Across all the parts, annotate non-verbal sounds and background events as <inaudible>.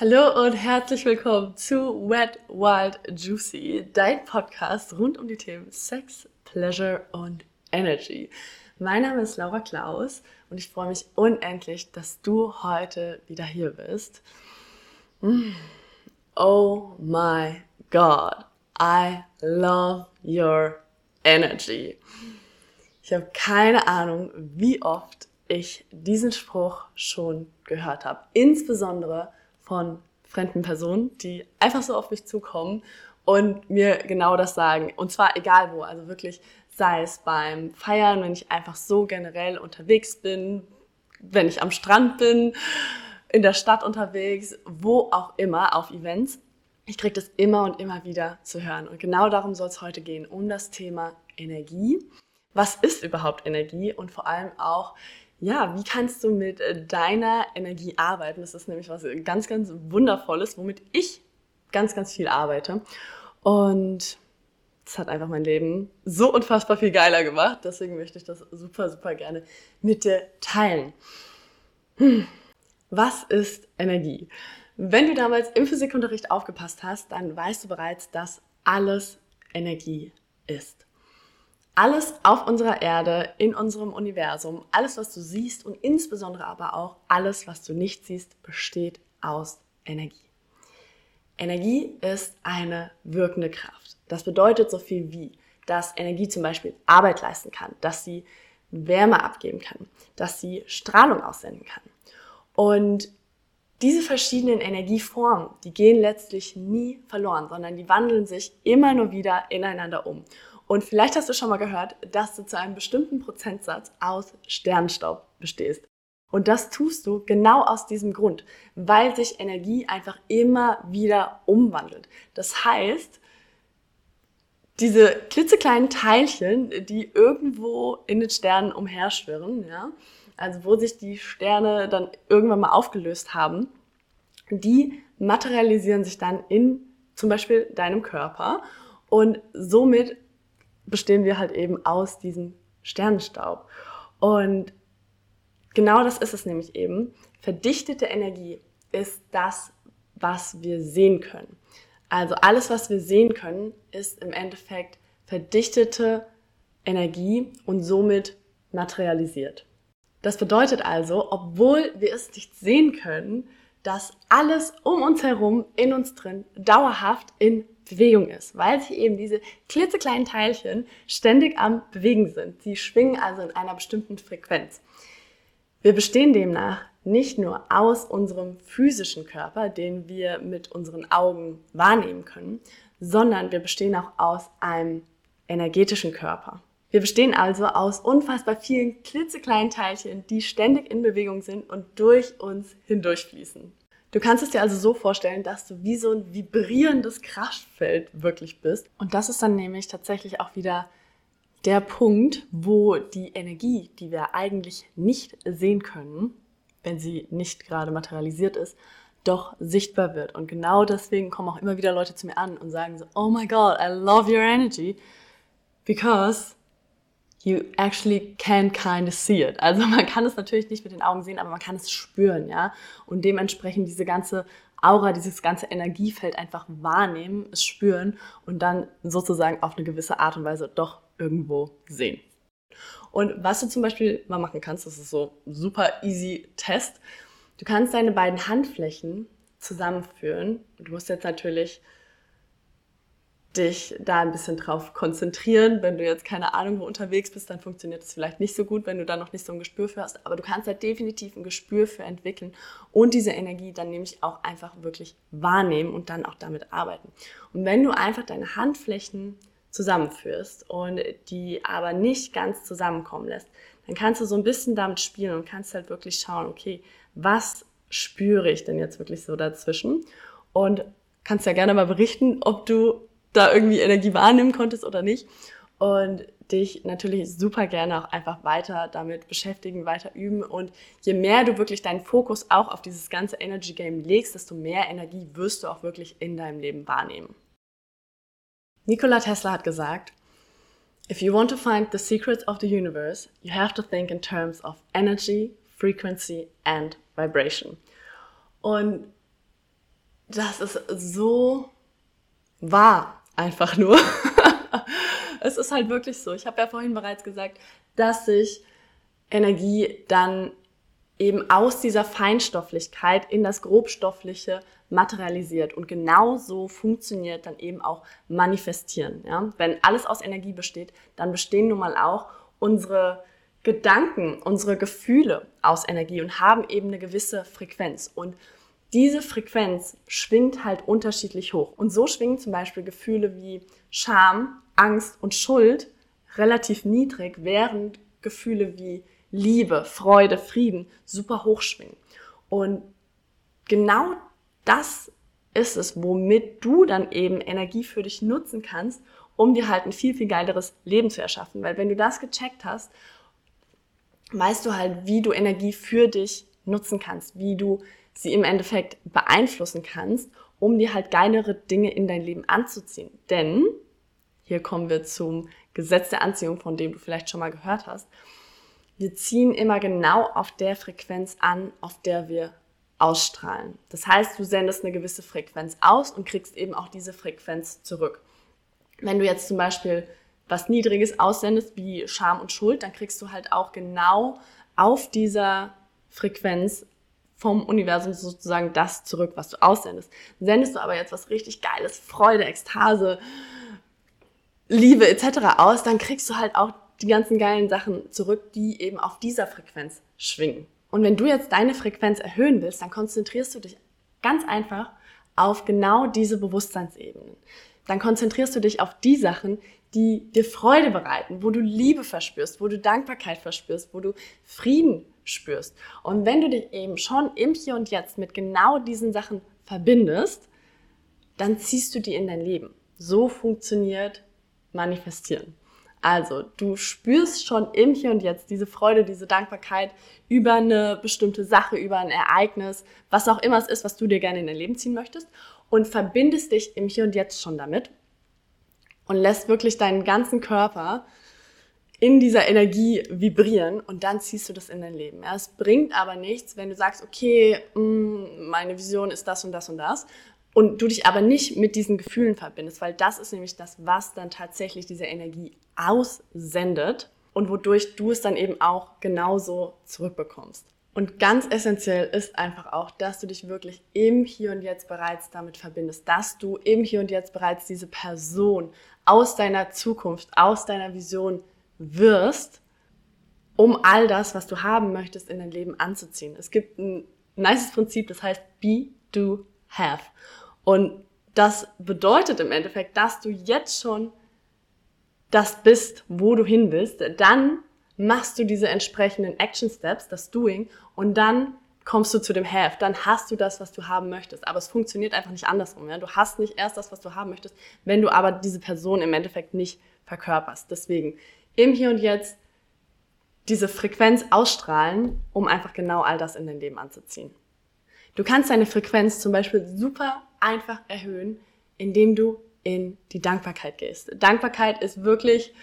Hallo und herzlich willkommen zu Wet, Wild, Juicy, dein Podcast rund um die Themen Sex, Pleasure und Energy. Mein Name ist Laura Klaus und ich freue mich unendlich, dass du heute wieder hier bist. Mm. Oh my God, I love your energy. Ich habe keine Ahnung, wie oft ich diesen Spruch schon gehört habe. Insbesondere von fremden Personen, die einfach so auf mich zukommen und mir genau das sagen. Und zwar egal wo, also wirklich sei es beim Feiern, wenn ich einfach so generell unterwegs bin, wenn ich am Strand bin, in der Stadt unterwegs, wo auch immer, auf Events. Ich kriege das immer und immer wieder zu hören. Und genau darum soll es heute gehen, um das Thema Energie. Was ist überhaupt Energie? Und vor allem auch, ja, wie kannst du mit äh, deiner Energie arbeiten? Das ist nämlich was ganz, ganz Wundervolles, womit ich ganz, ganz viel arbeite. Und das hat einfach mein Leben so unfassbar viel geiler gemacht. Deswegen möchte ich das super, super gerne mit dir teilen. Hm. Was ist Energie? Wenn du damals im Physikunterricht aufgepasst hast, dann weißt du bereits, dass alles Energie ist alles auf unserer Erde, in unserem Universum, alles, was du siehst und insbesondere aber auch alles, was du nicht siehst, besteht aus Energie. Energie ist eine wirkende Kraft. Das bedeutet so viel wie, dass Energie zum Beispiel Arbeit leisten kann, dass sie Wärme abgeben kann, dass sie Strahlung aussenden kann. Und diese verschiedenen Energieformen, die gehen letztlich nie verloren, sondern die wandeln sich immer nur wieder ineinander um. Und vielleicht hast du schon mal gehört, dass du zu einem bestimmten Prozentsatz aus Sternstaub bestehst. Und das tust du genau aus diesem Grund, weil sich Energie einfach immer wieder umwandelt. Das heißt, diese klitzekleinen Teilchen, die irgendwo in den Sternen umherschwirren, ja, also wo sich die Sterne dann irgendwann mal aufgelöst haben, die materialisieren sich dann in zum Beispiel deinem Körper und somit bestehen wir halt eben aus diesem Sternenstaub. Und genau das ist es nämlich eben. Verdichtete Energie ist das, was wir sehen können. Also alles, was wir sehen können, ist im Endeffekt verdichtete Energie und somit materialisiert. Das bedeutet also, obwohl wir es nicht sehen können, dass alles um uns herum, in uns drin, dauerhaft in Bewegung ist, weil sich eben diese klitzekleinen Teilchen ständig am Bewegen sind. Sie schwingen also in einer bestimmten Frequenz. Wir bestehen demnach nicht nur aus unserem physischen Körper, den wir mit unseren Augen wahrnehmen können, sondern wir bestehen auch aus einem energetischen Körper. Wir bestehen also aus unfassbar vielen klitzekleinen Teilchen, die ständig in Bewegung sind und durch uns hindurchfließen. Du kannst es dir also so vorstellen, dass du wie so ein vibrierendes Kraftfeld wirklich bist. Und das ist dann nämlich tatsächlich auch wieder der Punkt, wo die Energie, die wir eigentlich nicht sehen können, wenn sie nicht gerade materialisiert ist, doch sichtbar wird. Und genau deswegen kommen auch immer wieder Leute zu mir an und sagen so, oh my God, I love your energy, because you actually can kind of see it. Also man kann es natürlich nicht mit den Augen sehen, aber man kann es spüren, ja. Und dementsprechend diese ganze Aura, dieses ganze Energiefeld einfach wahrnehmen, es spüren und dann sozusagen auf eine gewisse Art und Weise doch irgendwo sehen. Und was du zum Beispiel mal machen kannst, das ist so super easy Test. Du kannst deine beiden Handflächen zusammenführen. Du musst jetzt natürlich dich da ein bisschen drauf konzentrieren. Wenn du jetzt keine Ahnung wo unterwegs bist, dann funktioniert es vielleicht nicht so gut, wenn du da noch nicht so ein Gespür für hast. Aber du kannst halt definitiv ein Gespür für entwickeln und diese Energie dann nämlich auch einfach wirklich wahrnehmen und dann auch damit arbeiten. Und wenn du einfach deine Handflächen zusammenführst und die aber nicht ganz zusammenkommen lässt, dann kannst du so ein bisschen damit spielen und kannst halt wirklich schauen, okay, was spüre ich denn jetzt wirklich so dazwischen? Und kannst ja gerne mal berichten, ob du da irgendwie Energie wahrnehmen konntest oder nicht. Und dich natürlich super gerne auch einfach weiter damit beschäftigen, weiter üben. Und je mehr du wirklich deinen Fokus auch auf dieses ganze Energy Game legst, desto mehr Energie wirst du auch wirklich in deinem Leben wahrnehmen. Nikola Tesla hat gesagt, If you want to find the secrets of the universe, you have to think in terms of energy, frequency and vibration. Und das ist so wahr, einfach nur. <laughs> es ist halt wirklich so. Ich habe ja vorhin bereits gesagt, dass sich Energie dann eben aus dieser Feinstofflichkeit in das Grobstoffliche materialisiert. Und genau so funktioniert dann eben auch Manifestieren. Ja? Wenn alles aus Energie besteht, dann bestehen nun mal auch unsere Gedanken, unsere Gefühle aus Energie und haben eben eine gewisse Frequenz. Und diese Frequenz schwingt halt unterschiedlich hoch. Und so schwingen zum Beispiel Gefühle wie Scham, Angst und Schuld relativ niedrig, während Gefühle wie Liebe, Freude, Frieden super hoch schwingen. Und genau das ist es, womit du dann eben Energie für dich nutzen kannst, um dir halt ein viel, viel geileres Leben zu erschaffen. Weil wenn du das gecheckt hast, weißt du halt, wie du Energie für dich nutzen kannst, wie du sie im Endeffekt beeinflussen kannst, um dir halt geilere Dinge in dein Leben anzuziehen. Denn, hier kommen wir zum Gesetz der Anziehung, von dem du vielleicht schon mal gehört hast, wir ziehen immer genau auf der Frequenz an, auf der wir ausstrahlen. Das heißt, du sendest eine gewisse Frequenz aus und kriegst eben auch diese Frequenz zurück. Wenn du jetzt zum Beispiel was Niedriges aussendest, wie Scham und Schuld, dann kriegst du halt auch genau auf dieser Frequenz vom Universum sozusagen das zurück, was du aussendest. Sendest du aber jetzt was richtig Geiles, Freude, Ekstase, Liebe etc. aus, dann kriegst du halt auch die ganzen geilen Sachen zurück, die eben auf dieser Frequenz schwingen. Und wenn du jetzt deine Frequenz erhöhen willst, dann konzentrierst du dich ganz einfach auf genau diese Bewusstseinsebenen. Dann konzentrierst du dich auf die Sachen, die dir Freude bereiten, wo du Liebe verspürst, wo du Dankbarkeit verspürst, wo du Frieden spürst. Und wenn du dich eben schon im Hier und Jetzt mit genau diesen Sachen verbindest, dann ziehst du die in dein Leben. So funktioniert Manifestieren. Also, du spürst schon im Hier und Jetzt diese Freude, diese Dankbarkeit über eine bestimmte Sache, über ein Ereignis, was auch immer es ist, was du dir gerne in dein Leben ziehen möchtest und verbindest dich im Hier und Jetzt schon damit und lässt wirklich deinen ganzen Körper in dieser Energie vibrieren und dann ziehst du das in dein Leben. Es bringt aber nichts, wenn du sagst, okay, mm, meine Vision ist das und das und das und du dich aber nicht mit diesen Gefühlen verbindest, weil das ist nämlich das, was dann tatsächlich diese Energie aussendet und wodurch du es dann eben auch genauso zurückbekommst. Und ganz essentiell ist einfach auch, dass du dich wirklich im Hier und Jetzt bereits damit verbindest, dass du im Hier und Jetzt bereits diese Person aus deiner Zukunft, aus deiner Vision wirst, um all das, was du haben möchtest, in dein Leben anzuziehen. Es gibt ein nices Prinzip, das heißt be, do, have. Und das bedeutet im Endeffekt, dass du jetzt schon das bist, wo du hin willst. Dann machst du diese entsprechenden Action Steps, das Doing, und dann kommst du zu dem Have. Dann hast du das, was du haben möchtest. Aber es funktioniert einfach nicht andersrum. Ja? Du hast nicht erst das, was du haben möchtest, wenn du aber diese Person im Endeffekt nicht verkörperst. Deswegen im Hier und Jetzt diese Frequenz ausstrahlen, um einfach genau all das in dein Leben anzuziehen. Du kannst deine Frequenz zum Beispiel super einfach erhöhen, indem du in die Dankbarkeit gehst. Dankbarkeit ist wirklich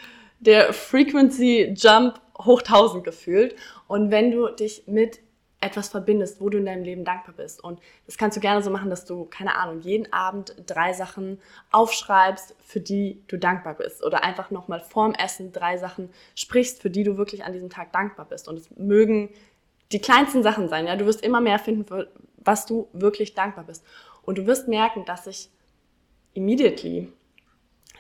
der Frequency Jump hoch 1000 gefühlt. Und wenn du dich mit etwas verbindest, wo du in deinem Leben dankbar bist. Und das kannst du gerne so machen, dass du, keine Ahnung, jeden Abend drei Sachen aufschreibst, für die du dankbar bist. Oder einfach nochmal vorm Essen drei Sachen sprichst, für die du wirklich an diesem Tag dankbar bist. Und es mögen die kleinsten Sachen sein. Ja, du wirst immer mehr finden, für was du wirklich dankbar bist. Und du wirst merken, dass sich immediately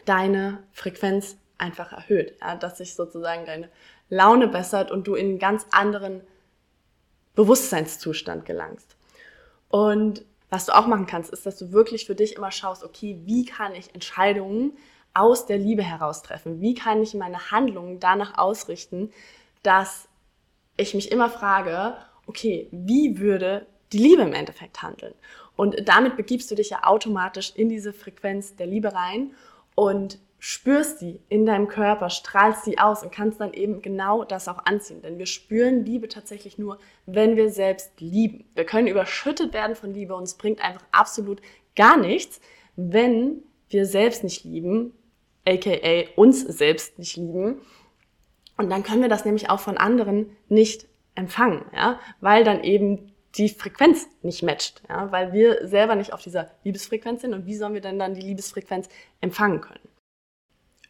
deine Frequenz einfach erhöht, ja, dass sich sozusagen deine Laune bessert und du in einen ganz anderen Bewusstseinszustand gelangst. Und was du auch machen kannst, ist, dass du wirklich für dich immer schaust, okay, wie kann ich Entscheidungen aus der Liebe heraus treffen? Wie kann ich meine Handlungen danach ausrichten, dass ich mich immer frage, okay, wie würde die Liebe im Endeffekt handeln? Und damit begibst du dich ja automatisch in diese Frequenz der Liebe rein und spürst sie in deinem Körper, strahlst sie aus und kannst dann eben genau das auch anziehen. Denn wir spüren Liebe tatsächlich nur, wenn wir selbst lieben. Wir können überschüttet werden von Liebe und es bringt einfach absolut gar nichts, wenn wir selbst nicht lieben, aka uns selbst nicht lieben. Und dann können wir das nämlich auch von anderen nicht empfangen, ja, weil dann eben die Frequenz nicht matcht, ja, weil wir selber nicht auf dieser Liebesfrequenz sind und wie sollen wir denn dann die Liebesfrequenz empfangen können?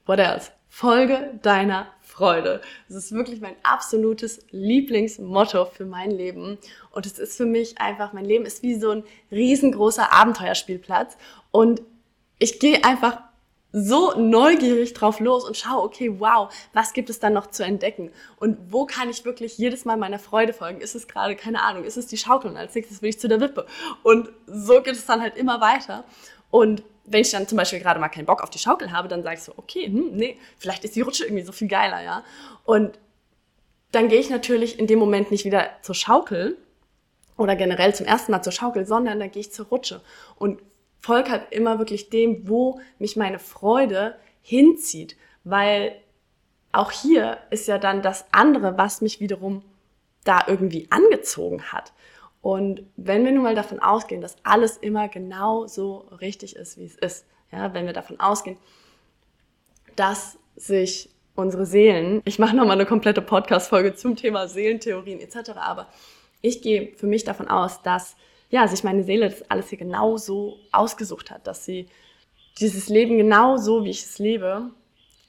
What else? Folge deiner Freude. Das ist wirklich mein absolutes Lieblingsmotto für mein Leben. Und es ist für mich einfach, mein Leben ist wie so ein riesengroßer Abenteuerspielplatz. Und ich gehe einfach so neugierig drauf los und schaue, okay, wow, was gibt es dann noch zu entdecken? Und wo kann ich wirklich jedes Mal meiner Freude folgen? Ist es gerade, keine Ahnung, ist es die Schaukel und als nächstes will ich zu der Wippe? Und so geht es dann halt immer weiter. Und wenn ich dann zum Beispiel gerade mal keinen Bock auf die Schaukel habe, dann sage ich so, okay, hm, nee, vielleicht ist die Rutsche irgendwie so viel geiler, ja. Und dann gehe ich natürlich in dem Moment nicht wieder zur Schaukel oder generell zum ersten Mal zur Schaukel, sondern dann gehe ich zur Rutsche und folge halt immer wirklich dem, wo mich meine Freude hinzieht, weil auch hier ist ja dann das andere, was mich wiederum da irgendwie angezogen hat. Und wenn wir nun mal davon ausgehen, dass alles immer genau so richtig ist, wie es ist, ja, wenn wir davon ausgehen, dass sich unsere Seelen, ich mache nochmal eine komplette Podcast-Folge zum Thema Seelentheorien etc., aber ich gehe für mich davon aus, dass ja, sich meine Seele das alles hier genau so ausgesucht hat, dass sie dieses Leben genau so, wie ich es lebe,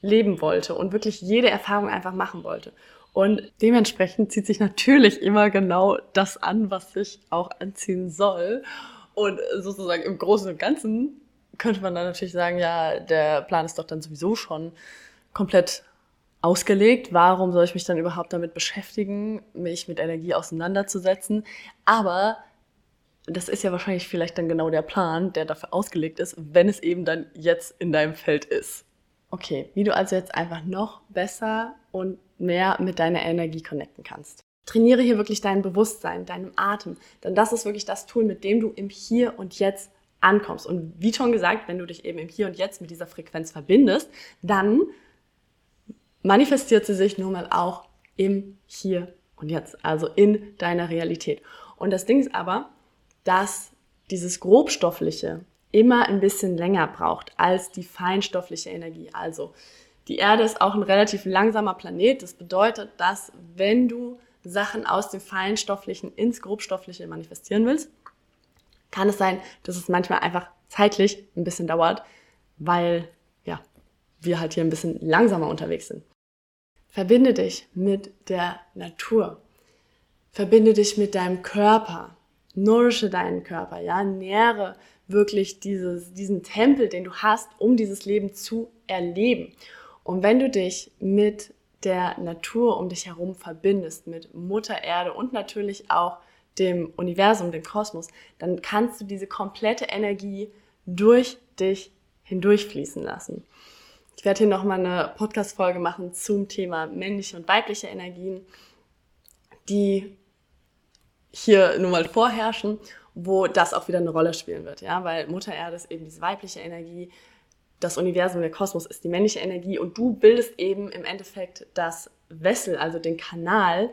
leben wollte und wirklich jede Erfahrung einfach machen wollte. Und dementsprechend zieht sich natürlich immer genau das an, was sich auch anziehen soll. Und sozusagen im Großen und Ganzen könnte man dann natürlich sagen, ja, der Plan ist doch dann sowieso schon komplett ausgelegt. Warum soll ich mich dann überhaupt damit beschäftigen, mich mit Energie auseinanderzusetzen? Aber das ist ja wahrscheinlich vielleicht dann genau der Plan, der dafür ausgelegt ist, wenn es eben dann jetzt in deinem Feld ist. Okay, wie du also jetzt einfach noch besser und mehr mit deiner Energie connecten kannst. Trainiere hier wirklich dein Bewusstsein, deinem Atem, denn das ist wirklich das Tool, mit dem du im Hier und Jetzt ankommst. Und wie schon gesagt, wenn du dich eben im Hier und Jetzt mit dieser Frequenz verbindest, dann manifestiert sie sich nun mal auch im Hier und Jetzt, also in deiner Realität. Und das Ding ist aber, dass dieses grobstoffliche immer ein bisschen länger braucht als die feinstoffliche Energie. Also die Erde ist auch ein relativ langsamer Planet. Das bedeutet, dass wenn du Sachen aus dem feinstofflichen ins grobstoffliche manifestieren willst, kann es sein, dass es manchmal einfach zeitlich ein bisschen dauert, weil ja, wir halt hier ein bisschen langsamer unterwegs sind. Verbinde dich mit der Natur. Verbinde dich mit deinem Körper nourische deinen Körper, ja, nähre wirklich dieses, diesen Tempel, den du hast, um dieses Leben zu erleben. Und wenn du dich mit der Natur um dich herum verbindest, mit Mutter Erde und natürlich auch dem Universum, dem Kosmos, dann kannst du diese komplette Energie durch dich hindurchfließen lassen. Ich werde hier nochmal eine Podcast-Folge machen zum Thema männliche und weibliche Energien, die hier nun mal vorherrschen, wo das auch wieder eine Rolle spielen wird, ja, weil Mutter Erde ist eben diese weibliche Energie, das Universum, der Kosmos ist die männliche Energie und du bildest eben im Endeffekt das Wessel, also den Kanal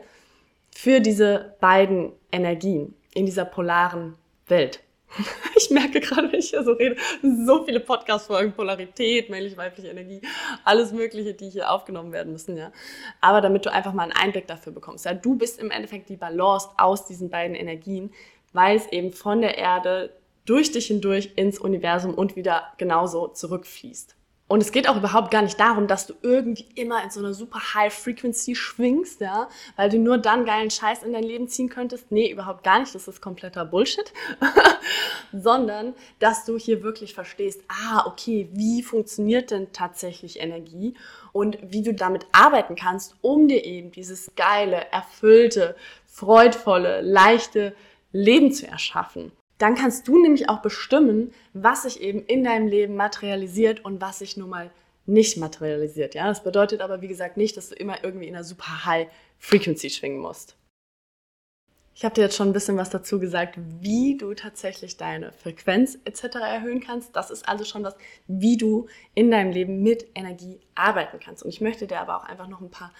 für diese beiden Energien in dieser polaren Welt. <laughs> Ich merke gerade, wenn ich hier so rede, so viele Podcast-Folgen, Polarität, männlich-weibliche Energie, alles Mögliche, die hier aufgenommen werden müssen, ja. Aber damit du einfach mal einen Einblick dafür bekommst. Ja, du bist im Endeffekt die Balance aus diesen beiden Energien, weil es eben von der Erde durch dich hindurch ins Universum und wieder genauso zurückfließt. Und es geht auch überhaupt gar nicht darum, dass du irgendwie immer in so einer super High Frequency schwingst, ja, weil du nur dann geilen Scheiß in dein Leben ziehen könntest. Nee, überhaupt gar nicht. Das ist kompletter Bullshit. <laughs> Sondern, dass du hier wirklich verstehst, ah, okay, wie funktioniert denn tatsächlich Energie und wie du damit arbeiten kannst, um dir eben dieses geile, erfüllte, freudvolle, leichte Leben zu erschaffen dann kannst du nämlich auch bestimmen, was sich eben in deinem Leben materialisiert und was sich nun mal nicht materialisiert. Ja, das bedeutet aber, wie gesagt, nicht, dass du immer irgendwie in einer super High Frequency schwingen musst. Ich habe dir jetzt schon ein bisschen was dazu gesagt, wie du tatsächlich deine Frequenz etc. erhöhen kannst. Das ist also schon was, wie du in deinem Leben mit Energie arbeiten kannst. Und ich möchte dir aber auch einfach noch ein paar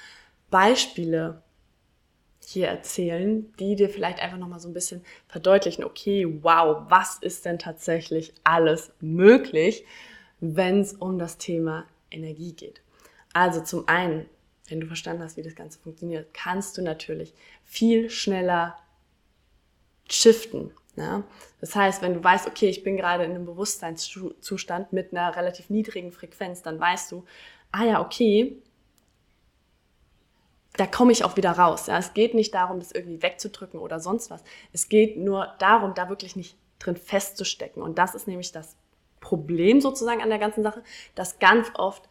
Beispiele hier erzählen, die dir vielleicht einfach nochmal so ein bisschen verdeutlichen, okay, wow, was ist denn tatsächlich alles möglich, wenn es um das Thema Energie geht. Also zum einen, wenn du verstanden hast, wie das Ganze funktioniert, kannst du natürlich viel schneller shiften. Ja? Das heißt, wenn du weißt, okay, ich bin gerade in einem Bewusstseinszustand mit einer relativ niedrigen Frequenz, dann weißt du, ah ja, okay, da komme ich auch wieder raus. Ja? Es geht nicht darum, das irgendwie wegzudrücken oder sonst was. Es geht nur darum, da wirklich nicht drin festzustecken. Und das ist nämlich das Problem sozusagen an der ganzen Sache, dass ganz oft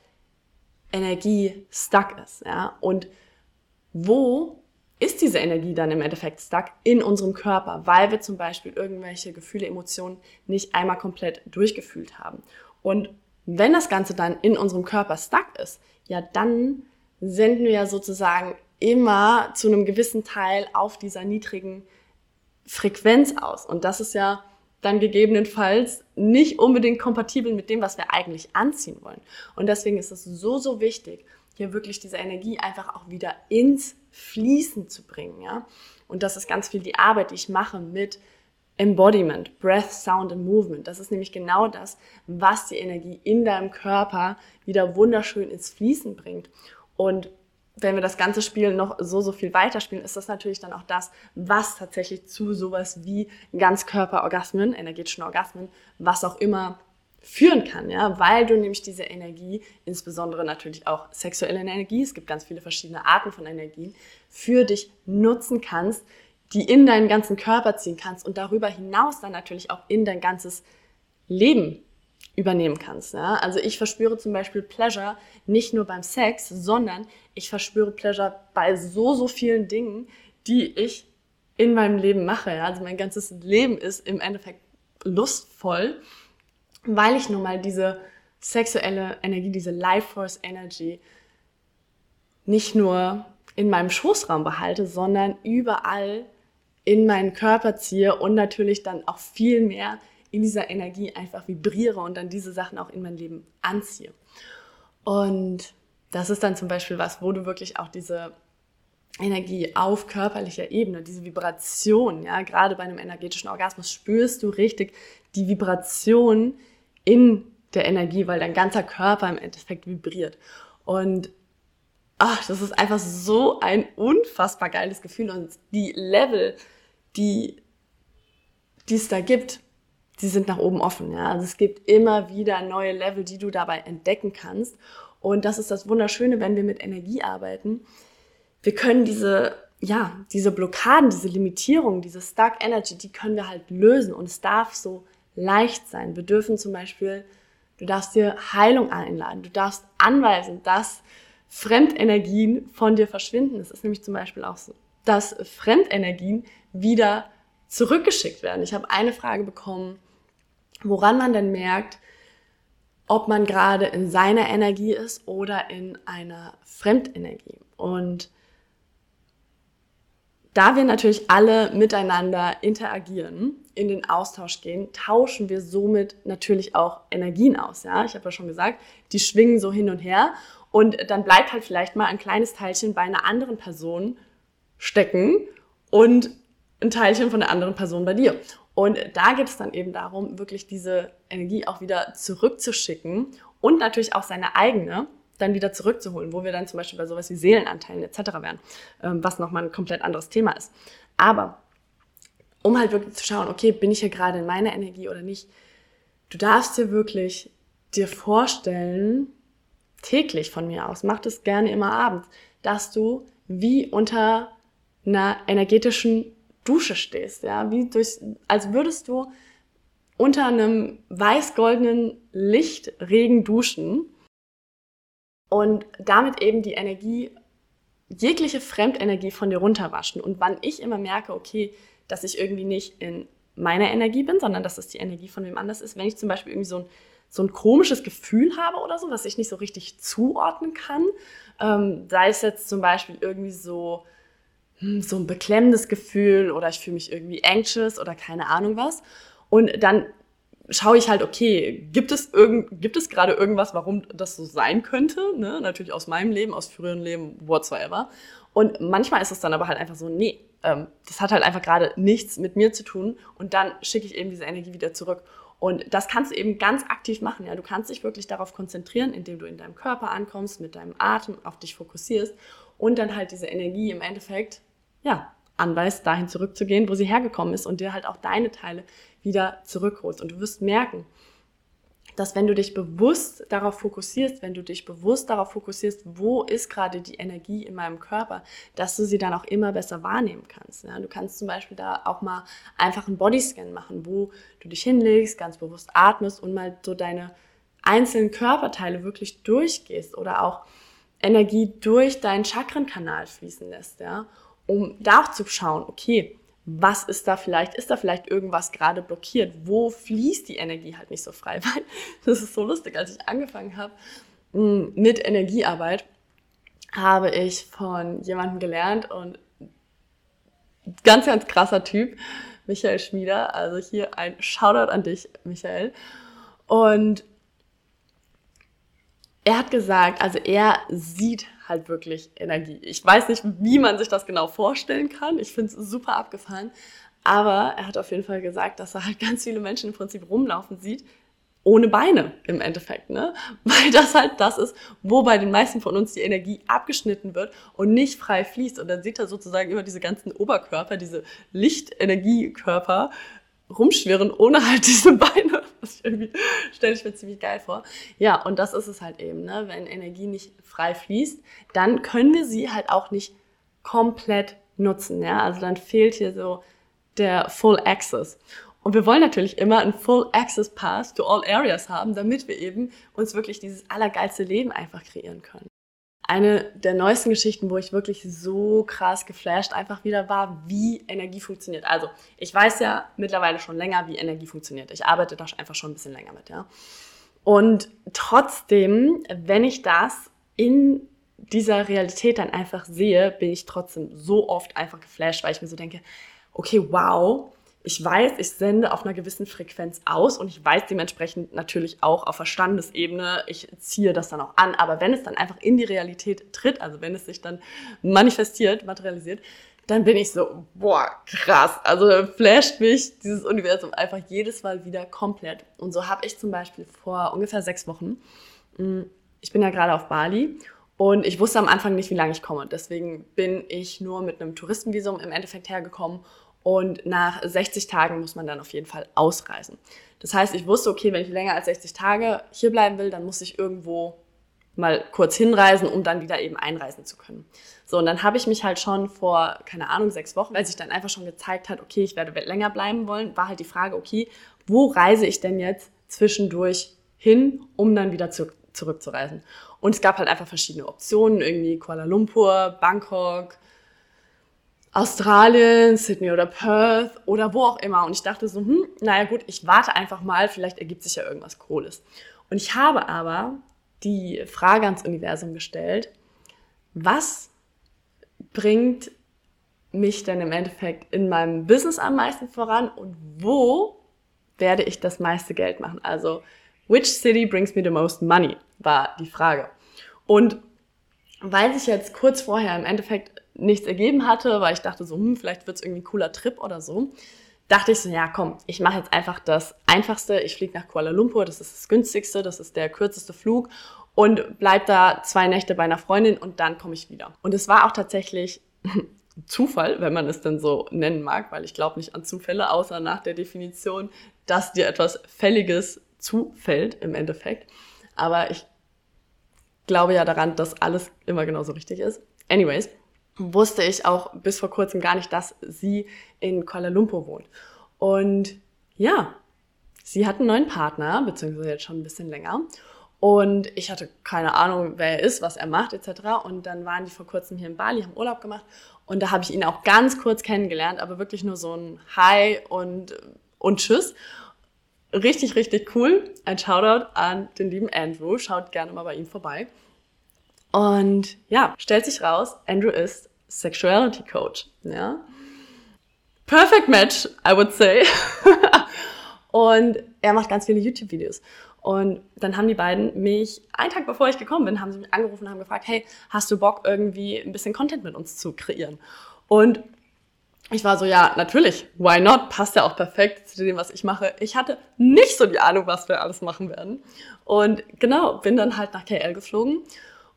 Energie stuck ist. Ja? Und wo ist diese Energie dann im Endeffekt stuck in unserem Körper, weil wir zum Beispiel irgendwelche Gefühle, Emotionen nicht einmal komplett durchgefühlt haben. Und wenn das Ganze dann in unserem Körper stuck ist, ja, dann senden wir ja sozusagen immer zu einem gewissen Teil auf dieser niedrigen Frequenz aus. Und das ist ja dann gegebenenfalls nicht unbedingt kompatibel mit dem, was wir eigentlich anziehen wollen. Und deswegen ist es so, so wichtig, hier wirklich diese Energie einfach auch wieder ins Fließen zu bringen. Ja? Und das ist ganz viel die Arbeit, die ich mache mit Embodiment, Breath, Sound and Movement. Das ist nämlich genau das, was die Energie in deinem Körper wieder wunderschön ins Fließen bringt. Und wenn wir das ganze Spiel noch so, so viel weiterspielen, ist das natürlich dann auch das, was tatsächlich zu sowas wie Ganzkörperorgasmen, energetischen Orgasmen, was auch immer führen kann, ja, weil du nämlich diese Energie, insbesondere natürlich auch sexuelle Energie, es gibt ganz viele verschiedene Arten von Energien, für dich nutzen kannst, die in deinen ganzen Körper ziehen kannst und darüber hinaus dann natürlich auch in dein ganzes Leben übernehmen kannst. Ja? Also ich verspüre zum Beispiel Pleasure nicht nur beim Sex, sondern ich verspüre Pleasure bei so, so vielen Dingen, die ich in meinem Leben mache. Ja? Also mein ganzes Leben ist im Endeffekt lustvoll, weil ich nun mal diese sexuelle Energie, diese Life Force Energy nicht nur in meinem Schoßraum behalte, sondern überall in meinen Körper ziehe und natürlich dann auch viel mehr in dieser Energie einfach vibriere und dann diese Sachen auch in mein Leben anziehe. Und das ist dann zum Beispiel was, wo du wirklich auch diese Energie auf körperlicher Ebene, diese Vibration, ja, gerade bei einem energetischen Orgasmus spürst du richtig die Vibration in der Energie, weil dein ganzer Körper im Endeffekt vibriert. Und ach, das ist einfach so ein unfassbar geiles Gefühl und die Level, die, die es da gibt, die sind nach oben offen. Ja? Also es gibt immer wieder neue Level, die du dabei entdecken kannst. Und das ist das Wunderschöne, wenn wir mit Energie arbeiten. Wir können diese, ja, diese Blockaden, diese Limitierungen, diese Stuck Energy, die können wir halt lösen. Und es darf so leicht sein. Wir dürfen zum Beispiel, du darfst dir Heilung einladen. Du darfst anweisen, dass Fremdenergien von dir verschwinden. Es ist nämlich zum Beispiel auch so, dass Fremdenergien wieder zurückgeschickt werden. Ich habe eine Frage bekommen, woran man denn merkt, ob man gerade in seiner Energie ist oder in einer Fremdenergie. Und da wir natürlich alle miteinander interagieren, in den Austausch gehen, tauschen wir somit natürlich auch Energien aus. Ja, ich habe ja schon gesagt, die schwingen so hin und her und dann bleibt halt vielleicht mal ein kleines Teilchen bei einer anderen Person stecken und ein Teilchen von der anderen Person bei dir. Und da geht es dann eben darum, wirklich diese Energie auch wieder zurückzuschicken und natürlich auch seine eigene dann wieder zurückzuholen, wo wir dann zum Beispiel bei sowas wie Seelenanteilen etc. wären, ähm, was nochmal ein komplett anderes Thema ist. Aber um halt wirklich zu schauen, okay, bin ich hier gerade in meiner Energie oder nicht, du darfst dir wirklich dir vorstellen, täglich von mir aus, mach das gerne immer abends, dass du wie unter einer energetischen Dusche stehst, ja, wie durch, als würdest du unter einem weiß-goldenen Lichtregen duschen und damit eben die Energie, jegliche Fremdenergie von dir runterwaschen. Und wann ich immer merke, okay, dass ich irgendwie nicht in meiner Energie bin, sondern dass es die Energie von wem anders ist, wenn ich zum Beispiel irgendwie so ein, so ein komisches Gefühl habe oder so, was ich nicht so richtig zuordnen kann, ähm, sei es jetzt zum Beispiel irgendwie so, so ein beklemmendes Gefühl oder ich fühle mich irgendwie anxious oder keine Ahnung was. Und dann schaue ich halt, okay, gibt es, irgend, gibt es gerade irgendwas, warum das so sein könnte? Ne? Natürlich aus meinem Leben, aus früheren Leben, whatsoever. Und manchmal ist es dann aber halt einfach so, nee, ähm, das hat halt einfach gerade nichts mit mir zu tun. Und dann schicke ich eben diese Energie wieder zurück. Und das kannst du eben ganz aktiv machen. Ja, du kannst dich wirklich darauf konzentrieren, indem du in deinem Körper ankommst, mit deinem Atem auf dich fokussierst und dann halt diese Energie im Endeffekt ja, anweist, dahin zurückzugehen, wo sie hergekommen ist und dir halt auch deine Teile wieder zurückholst. Und du wirst merken, dass wenn du dich bewusst darauf fokussierst, wenn du dich bewusst darauf fokussierst, wo ist gerade die Energie in meinem Körper, dass du sie dann auch immer besser wahrnehmen kannst. Ja, du kannst zum Beispiel da auch mal einfach einen Bodyscan machen, wo du dich hinlegst, ganz bewusst atmest und mal so deine einzelnen Körperteile wirklich durchgehst oder auch Energie durch deinen Chakrenkanal fließen lässt, ja, um da zu schauen, okay, was ist da vielleicht, ist da vielleicht irgendwas gerade blockiert? Wo fließt die Energie halt nicht so frei? <laughs> Weil das ist so lustig, als ich angefangen habe mm, mit Energiearbeit, habe ich von jemandem gelernt und ganz, ganz krasser Typ, Michael Schmieder. Also hier ein Shoutout an dich, Michael. Und er hat gesagt, also er sieht halt wirklich Energie. Ich weiß nicht, wie man sich das genau vorstellen kann. Ich finde es super abgefallen. Aber er hat auf jeden Fall gesagt, dass er halt ganz viele Menschen im Prinzip rumlaufen sieht, ohne Beine im Endeffekt, ne? <laughs> Weil das halt das ist, wo bei den meisten von uns die Energie abgeschnitten wird und nicht frei fließt. Und dann sieht er sozusagen immer diese ganzen Oberkörper, diese Lichtenergiekörper rumschwirren ohne halt <laughs> diese Beine. Das <laughs> stelle ich mir ziemlich geil vor. Ja, und das ist es halt eben, ne? Wenn Energie nicht frei fließt, dann können wir sie halt auch nicht komplett nutzen, ja? Also dann fehlt hier so der Full Access. Und wir wollen natürlich immer einen Full Access Pass to all areas haben, damit wir eben uns wirklich dieses allergeilste Leben einfach kreieren können eine der neuesten Geschichten, wo ich wirklich so krass geflasht einfach wieder war, wie Energie funktioniert. Also, ich weiß ja mittlerweile schon länger, wie Energie funktioniert. Ich arbeite da einfach schon ein bisschen länger mit, ja. Und trotzdem, wenn ich das in dieser Realität dann einfach sehe, bin ich trotzdem so oft einfach geflasht, weil ich mir so denke, okay, wow, ich weiß, ich sende auf einer gewissen Frequenz aus und ich weiß dementsprechend natürlich auch auf Verstandesebene, ich ziehe das dann auch an. Aber wenn es dann einfach in die Realität tritt, also wenn es sich dann manifestiert, materialisiert, dann bin ich so, boah, krass. Also flasht mich dieses Universum einfach jedes Mal wieder komplett. Und so habe ich zum Beispiel vor ungefähr sechs Wochen, hm, ich bin ja gerade auf Bali und ich wusste am Anfang nicht, wie lange ich komme. Deswegen bin ich nur mit einem Touristenvisum im Endeffekt hergekommen und nach 60 Tagen muss man dann auf jeden Fall ausreisen. Das heißt, ich wusste, okay, wenn ich länger als 60 Tage hier bleiben will, dann muss ich irgendwo mal kurz hinreisen, um dann wieder eben einreisen zu können. So, und dann habe ich mich halt schon vor, keine Ahnung, sechs Wochen, weil sich dann einfach schon gezeigt hat, okay, ich werde länger bleiben wollen, war halt die Frage, okay, wo reise ich denn jetzt zwischendurch hin, um dann wieder zu, zurückzureisen? Und es gab halt einfach verschiedene Optionen, irgendwie Kuala Lumpur, Bangkok, Australien, Sydney oder Perth oder wo auch immer. Und ich dachte so, hm, naja gut, ich warte einfach mal, vielleicht ergibt sich ja irgendwas Cooles. Und ich habe aber die Frage ans Universum gestellt, was bringt mich denn im Endeffekt in meinem Business am meisten voran und wo werde ich das meiste Geld machen? Also, which city brings me the most money, war die Frage. Und weil sich jetzt kurz vorher im Endeffekt nichts ergeben hatte, weil ich dachte so, hm, vielleicht wird es irgendwie ein cooler Trip oder so, dachte ich so, ja komm, ich mache jetzt einfach das Einfachste. Ich fliege nach Kuala Lumpur, das ist das günstigste, das ist der kürzeste Flug und bleib da zwei Nächte bei einer Freundin und dann komme ich wieder. Und es war auch tatsächlich <laughs> Zufall, wenn man es denn so nennen mag, weil ich glaube nicht an Zufälle, außer nach der Definition, dass dir etwas Fälliges zufällt im Endeffekt. Aber ich glaube ja daran, dass alles immer genauso richtig ist. Anyways, wusste ich auch bis vor kurzem gar nicht, dass sie in Kuala Lumpur wohnt. Und ja, sie hat einen neuen Partner, beziehungsweise jetzt schon ein bisschen länger. Und ich hatte keine Ahnung, wer er ist, was er macht, etc. Und dann waren die vor kurzem hier in Bali, haben Urlaub gemacht. Und da habe ich ihn auch ganz kurz kennengelernt, aber wirklich nur so ein Hi und, und Tschüss. Richtig, richtig cool. Ein Shoutout an den lieben Andrew. Schaut gerne mal bei ihm vorbei. Und ja, stellt sich raus, Andrew ist Sexuality Coach. Ja. Perfect Match, I would say. <laughs> und er macht ganz viele YouTube-Videos. Und dann haben die beiden mich, einen Tag bevor ich gekommen bin, haben sie mich angerufen und haben gefragt, hey, hast du Bock, irgendwie ein bisschen Content mit uns zu kreieren? Und ich war so, ja, natürlich, why not? Passt ja auch perfekt zu dem, was ich mache. Ich hatte nicht so die Ahnung, was wir alles machen werden. Und genau, bin dann halt nach KL geflogen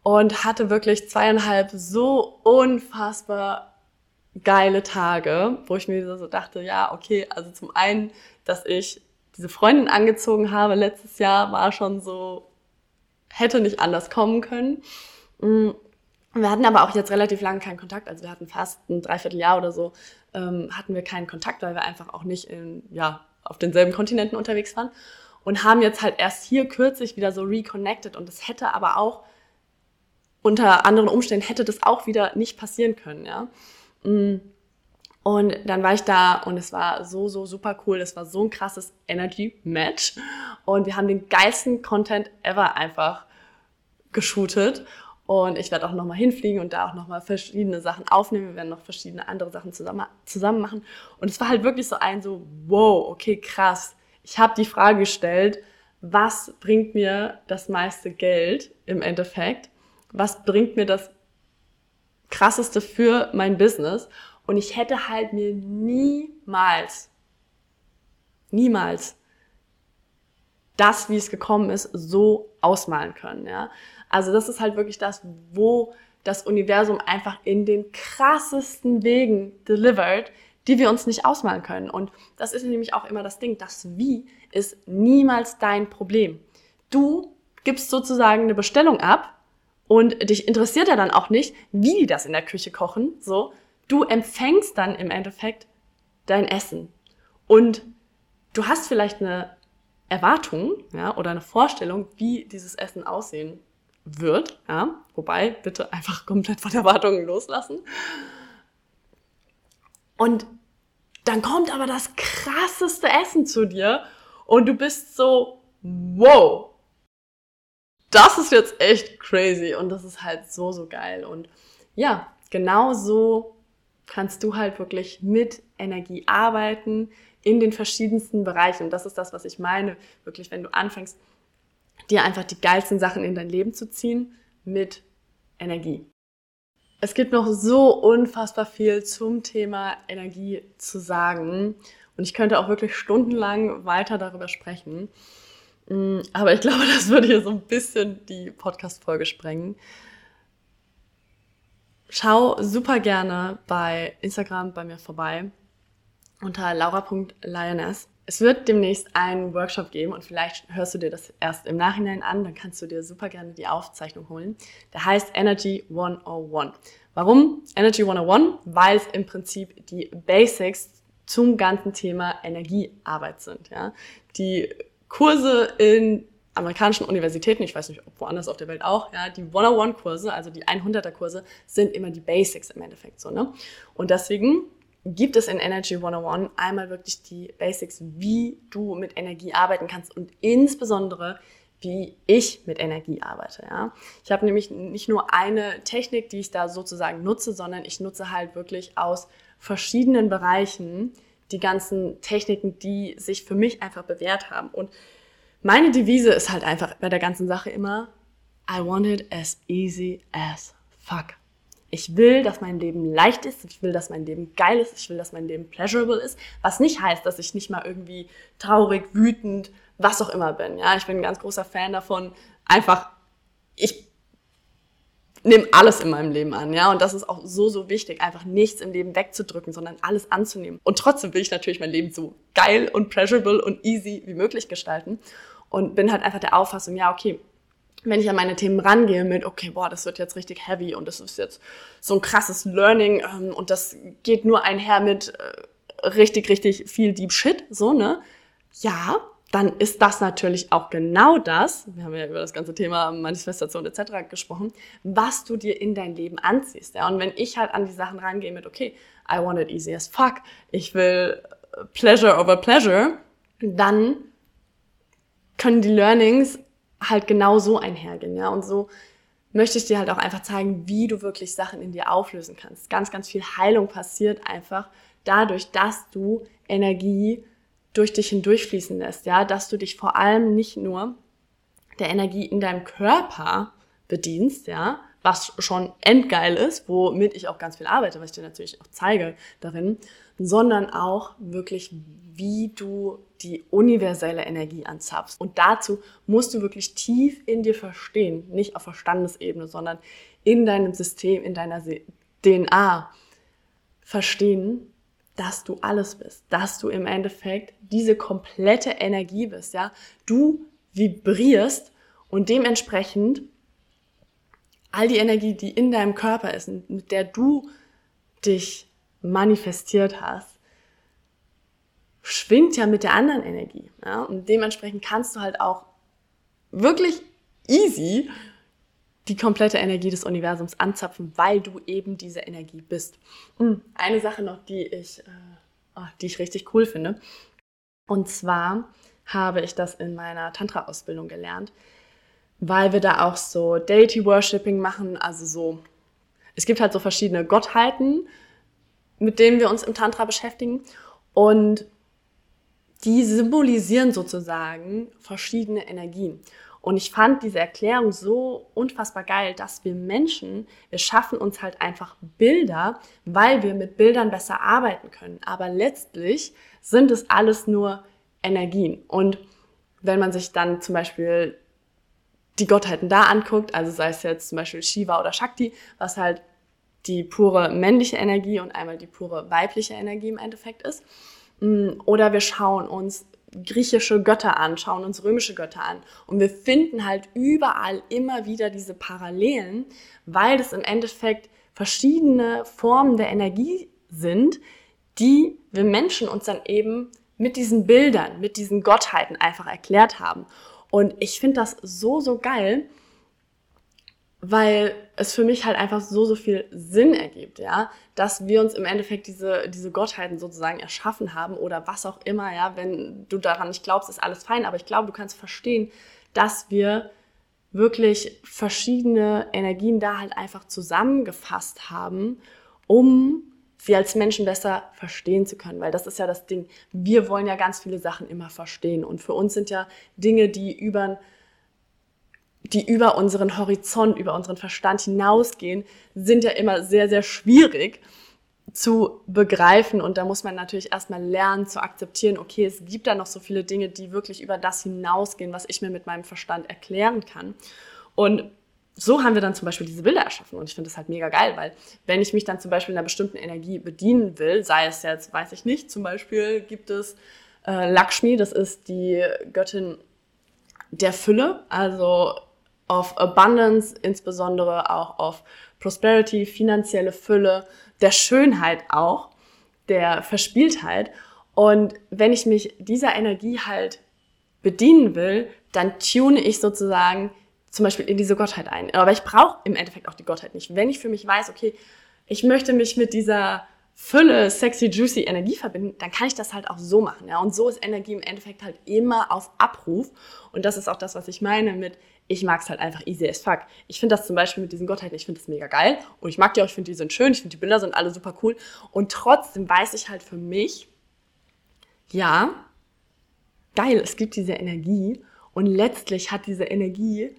und hatte wirklich zweieinhalb so unfassbar geile Tage, wo ich mir so dachte, ja, okay, also zum einen, dass ich diese Freundin angezogen habe letztes Jahr, war schon so, hätte nicht anders kommen können. Mm, wir hatten aber auch jetzt relativ lange keinen Kontakt, also wir hatten fast ein Dreivierteljahr oder so, ähm, hatten wir keinen Kontakt, weil wir einfach auch nicht in, ja, auf denselben Kontinenten unterwegs waren und haben jetzt halt erst hier kürzlich wieder so reconnected und es hätte aber auch unter anderen Umständen hätte das auch wieder nicht passieren können, ja. Mm. Und dann war ich da und es war so, so super cool. Es war so ein krasses Energy-Match. Und wir haben den geilsten Content ever einfach geshootet. Und ich werde auch nochmal hinfliegen und da auch nochmal verschiedene Sachen aufnehmen. Wir werden noch verschiedene andere Sachen zusammen, zusammen machen. Und es war halt wirklich so ein so, wow, okay, krass. Ich habe die Frage gestellt, was bringt mir das meiste Geld im Endeffekt? Was bringt mir das krasseste für mein Business? Und ich hätte halt mir niemals, niemals das, wie es gekommen ist, so ausmalen können, ja. Also das ist halt wirklich das, wo das Universum einfach in den krassesten Wegen delivered, die wir uns nicht ausmalen können. Und das ist nämlich auch immer das Ding. Das Wie ist niemals dein Problem. Du gibst sozusagen eine Bestellung ab und dich interessiert ja dann auch nicht, wie die das in der Küche kochen, so, du empfängst dann im Endeffekt dein Essen. Und du hast vielleicht eine Erwartung ja, oder eine Vorstellung, wie dieses Essen aussehen wird. Ja? Wobei, bitte einfach komplett von Erwartungen loslassen. Und dann kommt aber das krasseste Essen zu dir und du bist so, wow, das ist jetzt echt crazy und das ist halt so, so geil. Und ja, genau so kannst du halt wirklich mit Energie arbeiten in den verschiedensten Bereichen. Und das ist das, was ich meine. Wirklich, wenn du anfängst, dir einfach die geilsten Sachen in dein Leben zu ziehen mit Energie. Es gibt noch so unfassbar viel zum Thema Energie zu sagen. Und ich könnte auch wirklich stundenlang weiter darüber sprechen. Mm, aber ich glaube, <laughs> das würde hier so ein bisschen die Podcast-Folge sprengen. Schau super gerne bei Instagram bei mir vorbei unter laura.lioness. Es wird demnächst einen Workshop geben und vielleicht hörst du dir das erst im Nachhinein an, dann kannst du dir super gerne die Aufzeichnung holen. Der heißt Energy 101. Warum Energy 101? Weil es im Prinzip die Basics zum ganzen Thema Energiearbeit sind. Ja? Die Kurse in amerikanischen Universitäten, ich weiß nicht, ob woanders auf der Welt auch, ja, die 101-Kurse, also die 100er-Kurse, sind immer die Basics im Endeffekt so, ne? Und deswegen gibt es in Energy 101 einmal wirklich die Basics, wie du mit Energie arbeiten kannst und insbesondere, wie ich mit Energie arbeite. Ja? Ich habe nämlich nicht nur eine Technik, die ich da sozusagen nutze, sondern ich nutze halt wirklich aus verschiedenen Bereichen die ganzen Techniken, die sich für mich einfach bewährt haben. Und meine Devise ist halt einfach bei der ganzen Sache immer, I want it as easy as fuck. Ich will, dass mein Leben leicht ist, ich will, dass mein Leben geil ist, ich will, dass mein Leben pleasurable ist, was nicht heißt, dass ich nicht mal irgendwie traurig, wütend, was auch immer bin. Ja, ich bin ein ganz großer Fan davon, einfach, ich nehme alles in meinem Leben an, ja, und das ist auch so, so wichtig, einfach nichts im Leben wegzudrücken, sondern alles anzunehmen. Und trotzdem will ich natürlich mein Leben so geil und pleasurable und easy wie möglich gestalten und bin halt einfach der Auffassung, ja, okay, wenn ich an meine Themen rangehe mit, okay, boah, das wird jetzt richtig heavy und das ist jetzt so ein krasses Learning ähm, und das geht nur einher mit äh, richtig, richtig viel Deep Shit, so, ne? Ja, dann ist das natürlich auch genau das, wir haben ja über das ganze Thema Manifestation etc. gesprochen, was du dir in dein Leben anziehst. Ja? Und wenn ich halt an die Sachen rangehe mit, okay, I want it easy as fuck, ich will äh, Pleasure over Pleasure, dann können die Learnings halt genau so einhergehen, ja. Und so möchte ich dir halt auch einfach zeigen, wie du wirklich Sachen in dir auflösen kannst. Ganz, ganz viel Heilung passiert einfach dadurch, dass du Energie durch dich hindurchfließen lässt, ja, dass du dich vor allem nicht nur der Energie in deinem Körper bedienst, ja, was schon endgeil ist, womit ich auch ganz viel arbeite, was ich dir natürlich auch zeige darin, sondern auch wirklich, wie du die universelle Energie anzapfst. Und dazu musst du wirklich tief in dir verstehen, nicht auf Verstandesebene, sondern in deinem System, in deiner DNA, verstehen, dass du alles bist, dass du im Endeffekt diese komplette Energie bist, ja. Du vibrierst und dementsprechend all die Energie, die in deinem Körper ist, mit der du dich manifestiert hast, schwingt ja mit der anderen Energie. Ja? Und dementsprechend kannst du halt auch wirklich easy die komplette Energie des Universums anzapfen, weil du eben diese Energie bist. Hm, eine Sache noch, die ich, äh, oh, die ich richtig cool finde. Und zwar habe ich das in meiner Tantra-Ausbildung gelernt, weil wir da auch so Deity-Worshipping machen, also so, es gibt halt so verschiedene Gottheiten, mit denen wir uns im Tantra beschäftigen und die symbolisieren sozusagen verschiedene Energien. Und ich fand diese Erklärung so unfassbar geil, dass wir Menschen, wir schaffen uns halt einfach Bilder, weil wir mit Bildern besser arbeiten können. Aber letztlich sind es alles nur Energien. Und wenn man sich dann zum Beispiel die Gottheiten da anguckt, also sei es jetzt zum Beispiel Shiva oder Shakti, was halt die pure männliche Energie und einmal die pure weibliche Energie im Endeffekt ist. Mm, oder wir schauen uns griechische Götter an, schauen uns römische Götter an. Und wir finden halt überall immer wieder diese Parallelen, weil das im Endeffekt verschiedene Formen der Energie sind, die wir Menschen uns dann eben mit diesen Bildern, mit diesen Gottheiten einfach erklärt haben. Und ich finde das so, so geil, weil es für mich halt einfach so, so viel Sinn ergibt, ja, dass wir uns im Endeffekt diese, diese Gottheiten sozusagen erschaffen haben oder was auch immer, ja, wenn du daran nicht glaubst, ist alles fein, aber ich glaube, du kannst verstehen, dass wir wirklich verschiedene Energien da halt einfach zusammengefasst haben, um sie als Menschen besser verstehen zu können, weil das ist ja das Ding. Wir wollen ja ganz viele Sachen immer verstehen. Und für uns sind ja Dinge, die über die über unseren Horizont, über unseren Verstand hinausgehen, sind ja immer sehr, sehr schwierig zu begreifen. Und da muss man natürlich erstmal lernen zu akzeptieren, okay, es gibt da noch so viele Dinge, die wirklich über das hinausgehen, was ich mir mit meinem Verstand erklären kann. Und so haben wir dann zum Beispiel diese Bilder erschaffen. Und ich finde das halt mega geil, weil wenn ich mich dann zum Beispiel einer bestimmten Energie bedienen will, sei es jetzt, weiß ich nicht, zum Beispiel gibt es äh, Lakshmi, das ist die Göttin der Fülle, also auf Abundance, insbesondere auch auf Prosperity, finanzielle Fülle, der Schönheit auch, der Verspieltheit. Und wenn ich mich dieser Energie halt bedienen will, dann tune ich sozusagen zum Beispiel in diese Gottheit ein. Aber ich brauche im Endeffekt auch die Gottheit nicht. Wenn ich für mich weiß, okay, ich möchte mich mit dieser Fülle, sexy, juicy Energie verbinden, dann kann ich das halt auch so machen. Ja? Und so ist Energie im Endeffekt halt immer auf Abruf. Und das ist auch das, was ich meine mit, ich mag es halt einfach easy as fuck. Ich finde das zum Beispiel mit diesen Gottheiten, ich finde das mega geil. Und ich mag die auch, ich finde die sind schön, ich finde die Bilder sind alle super cool. Und trotzdem weiß ich halt für mich, ja, geil, es gibt diese Energie. Und letztlich hat diese Energie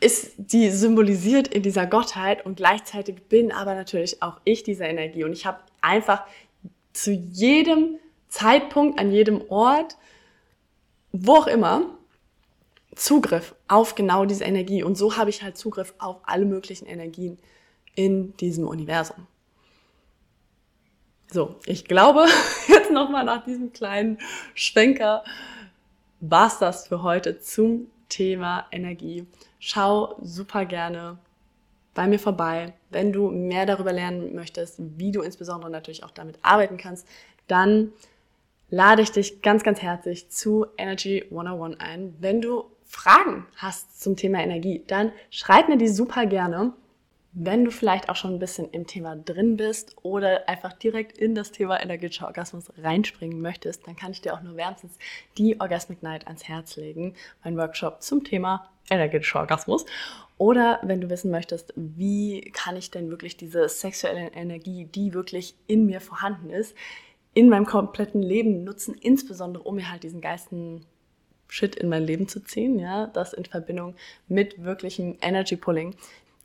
ist die symbolisiert in dieser Gottheit und gleichzeitig bin aber natürlich auch ich diese Energie und ich habe einfach zu jedem Zeitpunkt, an jedem Ort, wo auch immer, Zugriff auf genau diese Energie und so habe ich halt Zugriff auf alle möglichen Energien in diesem Universum. So, ich glaube, <laughs> jetzt nochmal nach diesem kleinen Schwenker war's das für heute zum Thema Energie schau super gerne bei mir vorbei. Wenn du mehr darüber lernen möchtest, wie du insbesondere natürlich auch damit arbeiten kannst, dann lade ich dich ganz, ganz herzlich zu Energy 101 ein. Wenn du Fragen hast zum Thema Energie, dann schreib mir die super gerne. Wenn du vielleicht auch schon ein bisschen im Thema drin bist oder einfach direkt in das Thema energetischer Orgasmus reinspringen möchtest, dann kann ich dir auch nur wärmstens die Orgasmic Night ans Herz legen, mein Workshop zum Thema energetischer Orgasmus. Oder wenn du wissen möchtest, wie kann ich denn wirklich diese sexuelle Energie, die wirklich in mir vorhanden ist, in meinem kompletten Leben nutzen, insbesondere um mir halt diesen geisten Shit in mein Leben zu ziehen, ja, das in Verbindung mit wirklichem Energy Pulling,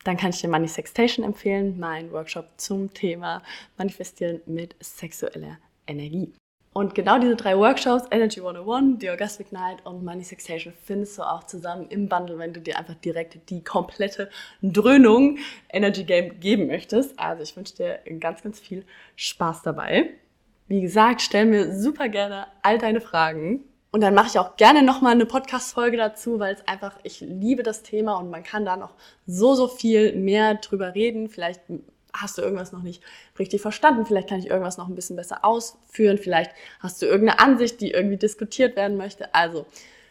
dann kann ich dir Money Sextation empfehlen, mein Workshop zum Thema Manifestieren mit sexueller Energie. Und genau diese drei Workshops, Energy 101, The Orgasmic Night und Money Sexation, findest du auch zusammen im Bundle, wenn du dir einfach direkt die komplette Dröhnung Energy Game geben möchtest. Also ich wünsche dir ganz, ganz viel Spaß dabei. Wie gesagt, stell mir super gerne all deine Fragen. Und dann mache ich auch gerne nochmal eine Podcast-Folge dazu, weil es einfach, ich liebe das Thema und man kann da noch so, so viel mehr drüber reden. Vielleicht hast du irgendwas noch nicht richtig verstanden, vielleicht kann ich irgendwas noch ein bisschen besser ausführen, vielleicht hast du irgendeine Ansicht, die irgendwie diskutiert werden möchte. Also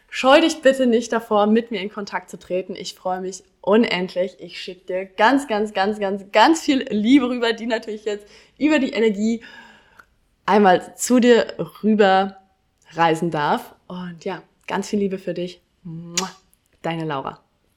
scheu dich bitte nicht davor, mit mir in Kontakt zu treten. Ich freue mich unendlich. Ich schicke dir ganz, ganz, ganz, ganz, ganz viel Liebe rüber, die natürlich jetzt über die Energie einmal zu dir rüber reisen darf. Und ja, ganz viel Liebe für dich. Deine Laura.